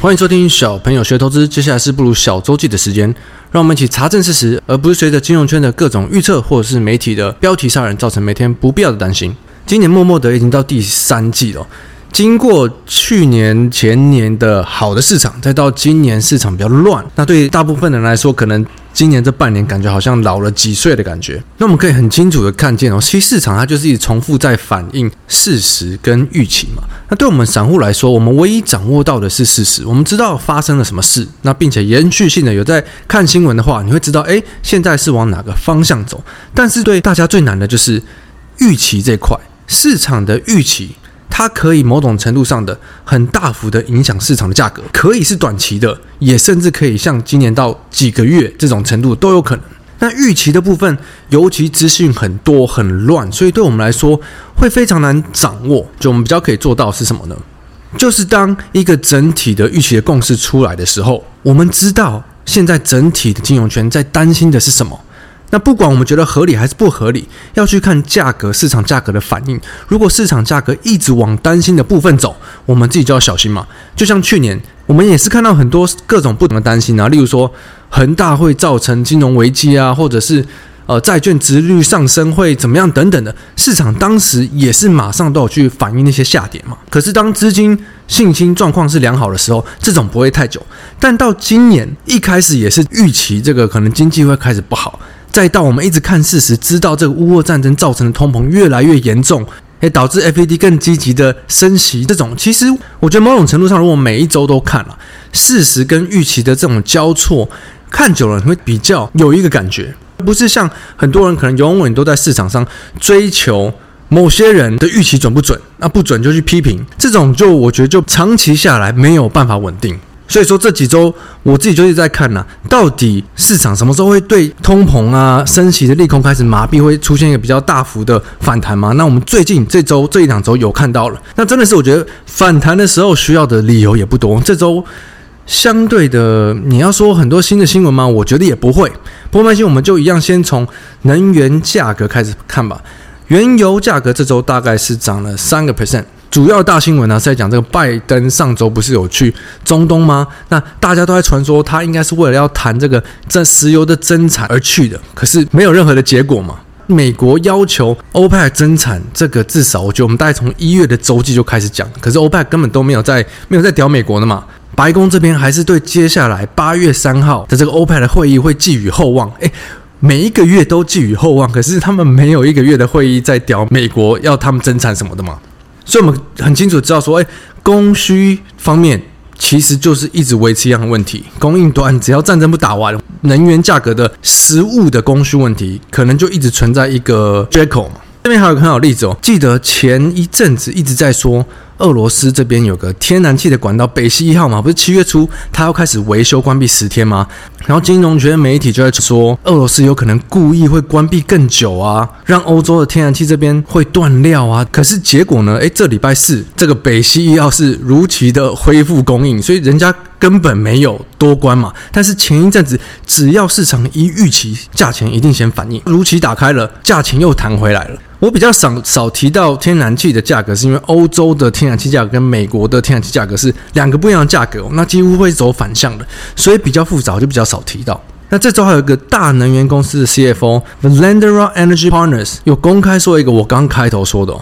欢迎收听小朋友学投资，接下来是步入小周记的时间，让我们一起查证事实，而不是随着金融圈的各种预测或者是媒体的标题杀人，造成每天不必要的担心。今年默默的已经到第三季了。经过去年前年的好的市场，再到今年市场比较乱，那对大部分人来说，可能今年这半年感觉好像老了几岁的感觉。那我们可以很清楚的看见哦，其实市场它就是一直重复在反映事实跟预期嘛。那对我们散户来说，我们唯一掌握到的是事实，我们知道发生了什么事，那并且延续性的有在看新闻的话，你会知道，哎，现在是往哪个方向走。但是对大家最难的就是预期这块，市场的预期。它可以某种程度上的很大幅的影响市场的价格，可以是短期的，也甚至可以像今年到几个月这种程度都有可能。那预期的部分，尤其资讯很多很乱，所以对我们来说会非常难掌握。就我们比较可以做到是什么呢？就是当一个整体的预期的共识出来的时候，我们知道现在整体的金融圈在担心的是什么。那不管我们觉得合理还是不合理，要去看价格、市场价格的反应。如果市场价格一直往担心的部分走，我们自己就要小心嘛。就像去年，我们也是看到很多各种不同的担心啊，例如说恒大会造成金融危机啊，或者是呃债券殖率上升会怎么样等等的。市场当时也是马上都有去反映那些下跌嘛。可是当资金信心状况是良好的时候，这种不会太久。但到今年一开始也是预期这个可能经济会开始不好。再到我们一直看事实，知道这个乌俄战争造成的通膨越来越严重，也导致 FED 更积极的升息。这种其实我觉得某种程度上，如果每一周都看了事实跟预期的这种交错，看久了你会比较有一个感觉，不是像很多人可能永远都在市场上追求某些人的预期准不准，那不准就去批评，这种就我觉得就长期下来没有办法稳定。所以说这几周我自己就一直在看呐、到底市场什么时候会对通膨啊、升息的利空开始麻痹，会出现一个比较大幅的反弹吗？那我们最近这周这一两周有看到了，那真的是我觉得反弹的时候需要的理由也不多。这周相对的，你要说很多新的新闻吗？我觉得也不会。不过没关系，我们就一样先从能源价格开始看吧。原油价格这周大概是涨了三个 percent。主要大新闻呢是在讲这个拜登上周不是有去中东吗？那大家都在传说他应该是为了要谈这个这石油的增产而去的，可是没有任何的结果嘛。美国要求欧佩克增产，这个至少我觉得我们大概从一月的周记就开始讲，可是欧佩克根本都没有在没有在屌美国的嘛。白宫这边还是对接下来八月三号的这个欧佩克的会议会寄予厚望，诶，每一个月都寄予厚望，可是他们没有一个月的会议在屌美国要他们增产什么的嘛。所以，我们很清楚知道说，哎，供需方面其实就是一直维持一样的问题。供应端只要战争不打完，能源价格的实物的供需问题，可能就一直存在一个缺口。这边还有个很好的例子哦，记得前一阵子一直在说。俄罗斯这边有个天然气的管道北溪一号嘛，不是七月初它要开始维修关闭十天吗？然后金融圈媒体就在说，俄罗斯有可能故意会关闭更久啊，让欧洲的天然气这边会断料啊。可是结果呢？诶，这礼拜四这个北溪一号是如期的恢复供应，所以人家根本没有多关嘛。但是前一阵子只要市场一预期，价钱一定先反应，如期打开了，价钱又弹回来了。我比较少少提到天然气的价格，是因为欧洲的天天然气价格跟美国的天然气价格是两个不一样的价格，那几乎会走反向的，所以比较复杂，就比较少提到。那这周还有一个大能源公司的 CFO Valendera Energy Partners 有公开说一个我刚开头说的。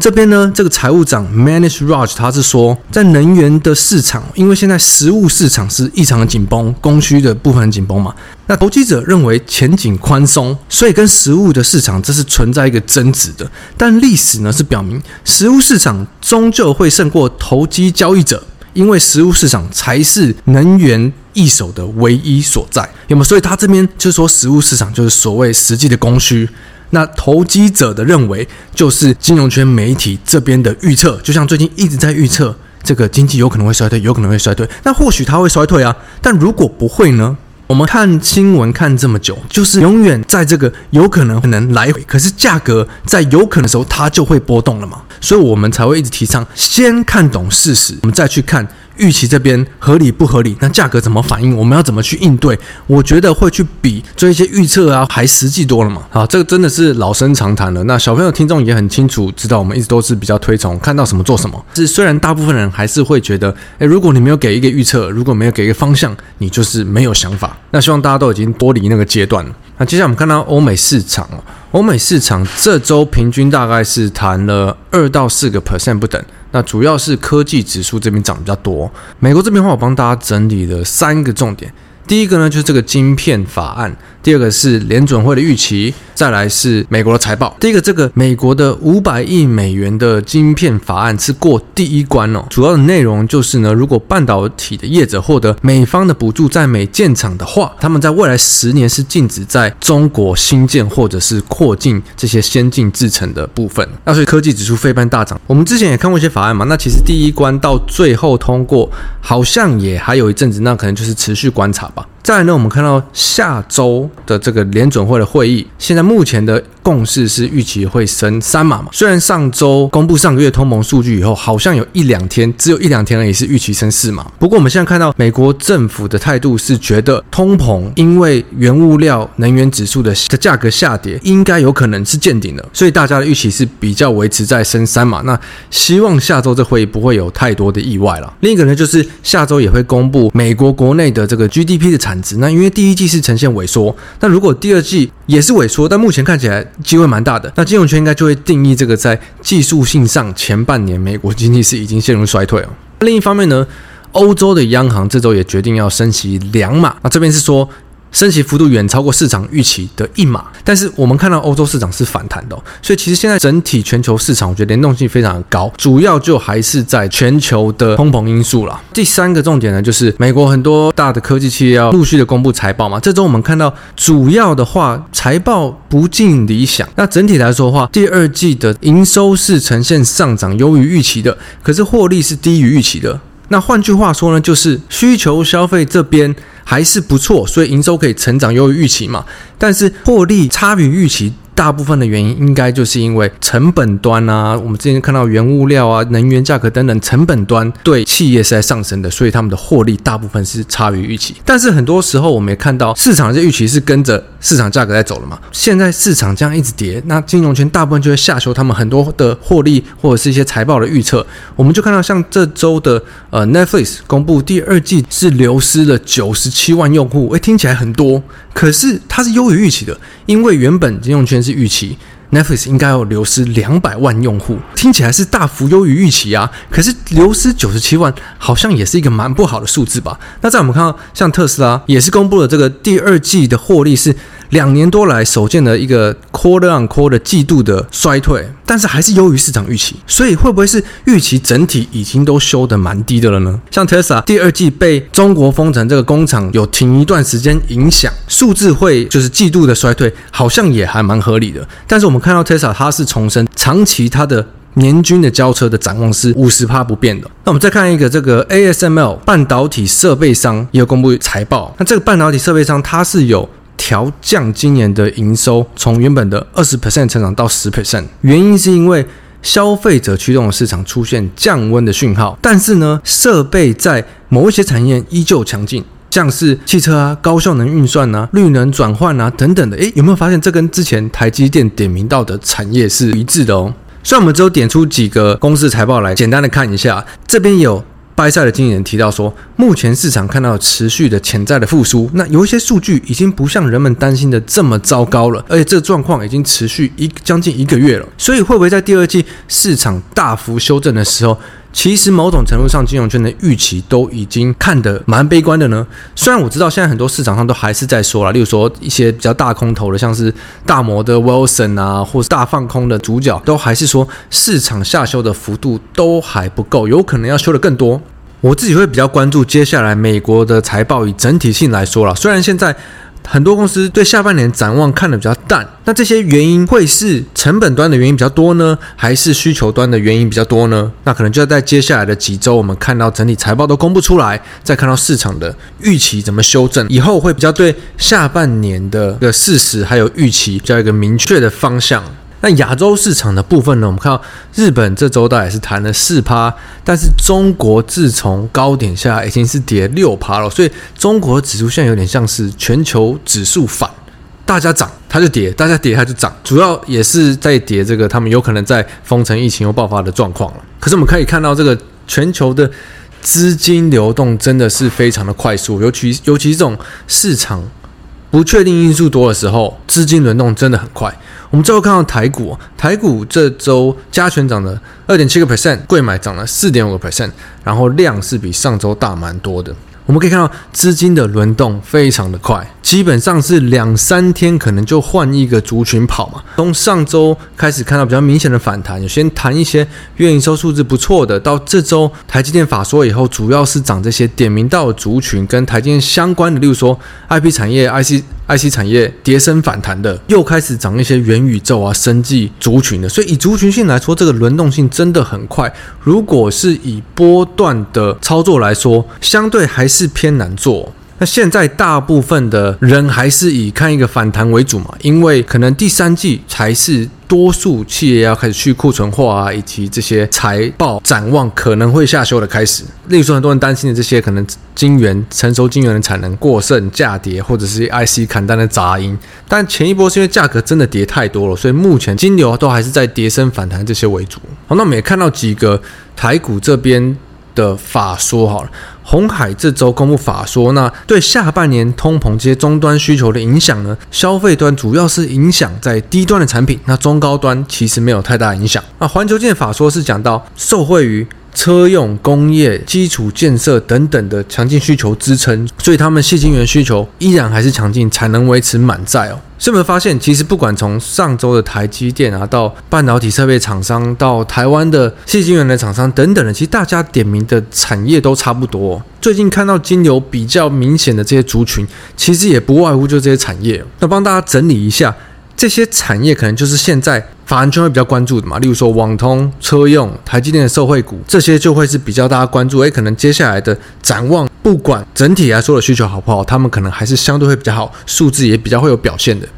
这边呢，这个财务长 Manish Raj 他是说，在能源的市场，因为现在食物市场是异常的紧绷，供需的部分紧绷嘛。那投机者认为前景宽松，所以跟食物的市场这是存在一个争执的。但历史呢是表明，食物市场终究会胜过投机交易者，因为实物市场才是能源易手的唯一所在，有没有？所以他这边就是说，实物市场就是所谓实际的供需。那投机者的认为，就是金融圈媒体这边的预测，就像最近一直在预测这个经济有可能会衰退，有可能会衰退。那或许它会衰退啊，但如果不会呢？我们看新闻看这么久，就是永远在这个有可能可能来回，可是价格在有可能的时候，它就会波动了嘛，所以我们才会一直提倡先看懂事实，我们再去看。预期这边合理不合理？那价格怎么反应？我们要怎么去应对？我觉得会去比做一些预测啊，还实际多了嘛。好，这个真的是老生常谈了。那小朋友听众也很清楚，知道我们一直都是比较推崇看到什么做什么。是虽然大部分人还是会觉得，诶，如果你没有给一个预测，如果没有给一个方向，你就是没有想法。那希望大家都已经脱离那个阶段了。那接下来我们看到欧美市场哦，欧美市场这周平均大概是弹了二到四个 percent 不等。那主要是科技指数这边涨比较多。美国这边话，我帮大家整理了三个重点。第一个呢，就是这个晶片法案。第二个是联准会的预期，再来是美国的财报。第一个，这个美国的五百亿美元的晶片法案是过第一关哦。主要的内容就是呢，如果半导体的业者获得美方的补助，在美建厂的话，他们在未来十年是禁止在中国新建或者是扩进这些先进制程的部分。那所以科技指数飞般大涨。我们之前也看过一些法案嘛，那其实第一关到最后通过，好像也还有一阵子，那可能就是持续观察吧。再来呢，我们看到下周的这个联准会的会议，现在目前的共识是预期会升三码嘛。虽然上周公布上个月通膨数据以后，好像有一两天，只有一两天而已是预期升四码。不过我们现在看到美国政府的态度是觉得通膨因为原物料、能源指数的的价格下跌，应该有可能是见顶了，所以大家的预期是比较维持在升三码。那希望下周这会议不会有太多的意外了。另一个呢，就是下周也会公布美国国内的这个 GDP 的产值。那因为第一季是呈现萎缩，那如果第二季也是萎缩，但目前看起来机会蛮大的，那金融圈应该就会定义这个在技术性上前半年美国经济是已经陷入衰退了。另一方面呢，欧洲的央行这周也决定要升息两码，那这边是说。升息幅度远超过市场预期的一码，但是我们看到欧洲市场是反弹的，所以其实现在整体全球市场，我觉得联动性非常的高，主要就还是在全球的通膨因素了。第三个重点呢，就是美国很多大的科技企业要陆续的公布财报嘛，这周我们看到主要的话财报不尽理想，那整体来说的话，第二季的营收是呈现上涨优于预期的，可是获利是低于预期的。那换句话说呢，就是需求消费这边。还是不错，所以营收可以成长优于预期嘛，但是获利差于预期。大部分的原因应该就是因为成本端啊，我们之前看到原物料啊、能源价格等等成本端对企业是在上升的，所以他们的获利大部分是差于预期。但是很多时候我们也看到市场的预期是跟着市场价格在走了嘛。现在市场这样一直跌，那金融圈大部分就会下修他们很多的获利或者是一些财报的预测。我们就看到像这周的呃 Netflix 公布第二季是流失了九十七万用户，诶，听起来很多，可是它是优于预期的，因为原本金融圈是。预期 Netflix 应该要流失两百万用户，听起来是大幅优于预期啊。可是流失九十七万，好像也是一个蛮不好的数字吧？那在我们看到，像特斯拉也是公布了这个第二季的获利是。两年多来首见的一个 quarter on quarter 季度的衰退，但是还是优于市场预期，所以会不会是预期整体已经都修得蛮低的了呢？像 Tesla 第二季被中国封城这个工厂有停一段时间影响，数字会就是季度的衰退，好像也还蛮合理的。但是我们看到 Tesla 它是重申长期它的年均的交车的展望是五十趴不变的。那我们再看一个这个 ASML 半导体设备商也有公布财报，那这个半导体设备商它是有。调降今年的营收，从原本的二十 percent 成长到十 percent，原因是因为消费者驱动的市场出现降温的讯号，但是呢，设备在某一些产业依旧强劲，像是汽车啊、高效能运算啊、绿能转换啊等等的。诶，有没有发现这跟之前台积电点名到的产业是一致的哦？虽然我们只有点出几个公司财报来简单的看一下，这边有。拜赛的经纪人提到说，目前市场看到持续的潜在的复苏，那有一些数据已经不像人们担心的这么糟糕了，而且这个状况已经持续一将近一个月了，所以会不会在第二季市场大幅修正的时候？其实某种程度上，金融圈的预期都已经看得蛮悲观的呢。虽然我知道现在很多市场上都还是在说了，例如说一些比较大空头的，像是大摩的 Wilson 啊，或是大放空的主角，都还是说市场下修的幅度都还不够，有可能要修得更多。我自己会比较关注接下来美国的财报，以整体性来说啦，虽然现在。很多公司对下半年展望看得比较淡，那这些原因会是成本端的原因比较多呢，还是需求端的原因比较多呢？那可能就要在接下来的几周，我们看到整体财报都公布出来，再看到市场的预期怎么修正，以后会比较对下半年的个事实还有预期比较一个明确的方向。那亚洲市场的部分呢？我们看到日本这周大概是弹了四趴，但是中国自从高点下已经是跌六趴了，所以中国指数现在有点像是全球指数反，大家涨它就跌，大家跌它就涨，主要也是在跌这个他们有可能在封城疫情又爆发的状况了。可是我们可以看到，这个全球的资金流动真的是非常的快速，尤其尤其这种市场不确定因素多的时候，资金轮动真的很快。我们最后看到台股，台股这周加权涨了二点七个 percent，贵买涨了四点五个 percent，然后量是比上周大蛮多的。我们可以看到资金的轮动非常的快，基本上是两三天可能就换一个族群跑嘛。从上周开始看到比较明显的反弹，有先谈一些月营收数字不错的，到这周台积电法说以后，主要是涨这些点名到的族群跟台积电相关的，例如说 IP 产业、IC IC 产业跌升反弹的，又开始涨一些元宇宙啊、生技族群的。所以以族群性来说，这个轮动性真的很快。如果是以波段的操作来说，相对还是是。偏难做。那现在大部分的人还是以看一个反弹为主嘛，因为可能第三季才是多数企业要开始去库存化啊，以及这些财报展望可能会下修的开始。例如说，很多人担心的这些可能晶圆成熟晶圆的产能过剩、价跌，或者是 IC 砍单的杂音。但前一波是因为价格真的跌太多了，所以目前金流都还是在跌升反弹这些为主。好，那我们也看到几个台股这边的法说好了。鸿海这周公布法说，那对下半年通膨这些终端需求的影响呢？消费端主要是影响在低端的产品，那中高端其实没有太大影响。那环球建法说是讲到受惠于。车用、工业、基础建设等等的强劲需求支撑，所以他们矽晶圆需求依然还是强劲，产能维持满载哦。所以我们发现，其实不管从上周的台积电啊，到半导体设备厂商，到台湾的矽晶圆的厂商等等的，其实大家点名的产业都差不多。最近看到金流比较明显的这些族群，其实也不外乎就这些产业。那帮大家整理一下。这些产业可能就是现在法人圈会比较关注的嘛，例如说网通、车用、台积电的受惠股，这些就会是比较大家关注。诶，可能接下来的展望，不管整体来说的需求好不好，他们可能还是相对会比较好，数字也比较会有表现的。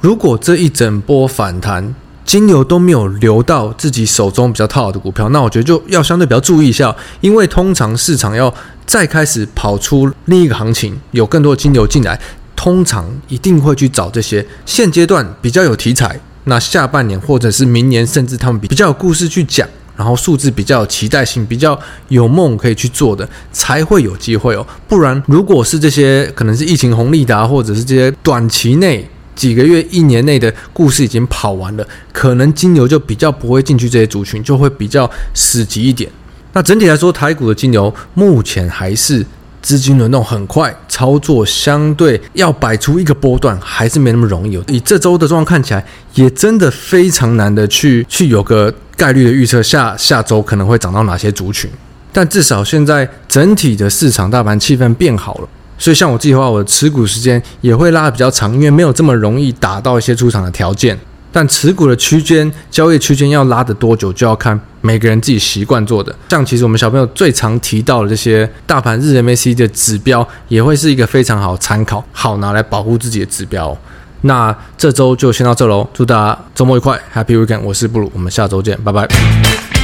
如果这一整波反弹金流都没有流到自己手中比较套好的股票，那我觉得就要相对比较注意一下，因为通常市场要再开始跑出另一个行情，有更多的金流进来。通常一定会去找这些现阶段比较有题材，那下半年或者是明年，甚至他们比较有故事去讲，然后数字比较有期待性，比较有梦可以去做的，才会有机会哦。不然，如果是这些可能是疫情红利达，或者是这些短期内几个月、一年内的故事已经跑完了，可能金牛就比较不会进去这些族群，就会比较死寂一点。那整体来说，台股的金牛目前还是。资金轮动很快，操作相对要摆出一个波段还是没那么容易。以这周的状况看起来，也真的非常难的去去有个概率的预测下下周可能会涨到哪些族群。但至少现在整体的市场大盘气氛变好了，所以像我计划，我的持股时间也会拉得比较长，因为没有这么容易达到一些出场的条件。但持股的区间交易区间要拉得多久，就要看每个人自己习惯做的。像其实我们小朋友最常提到的这些大盘日 MAC 的指标，也会是一个非常好参考，好拿来保护自己的指标。那这周就先到这喽，祝大家周末愉快，Happy Weekend！我是布鲁，我们下周见，拜拜。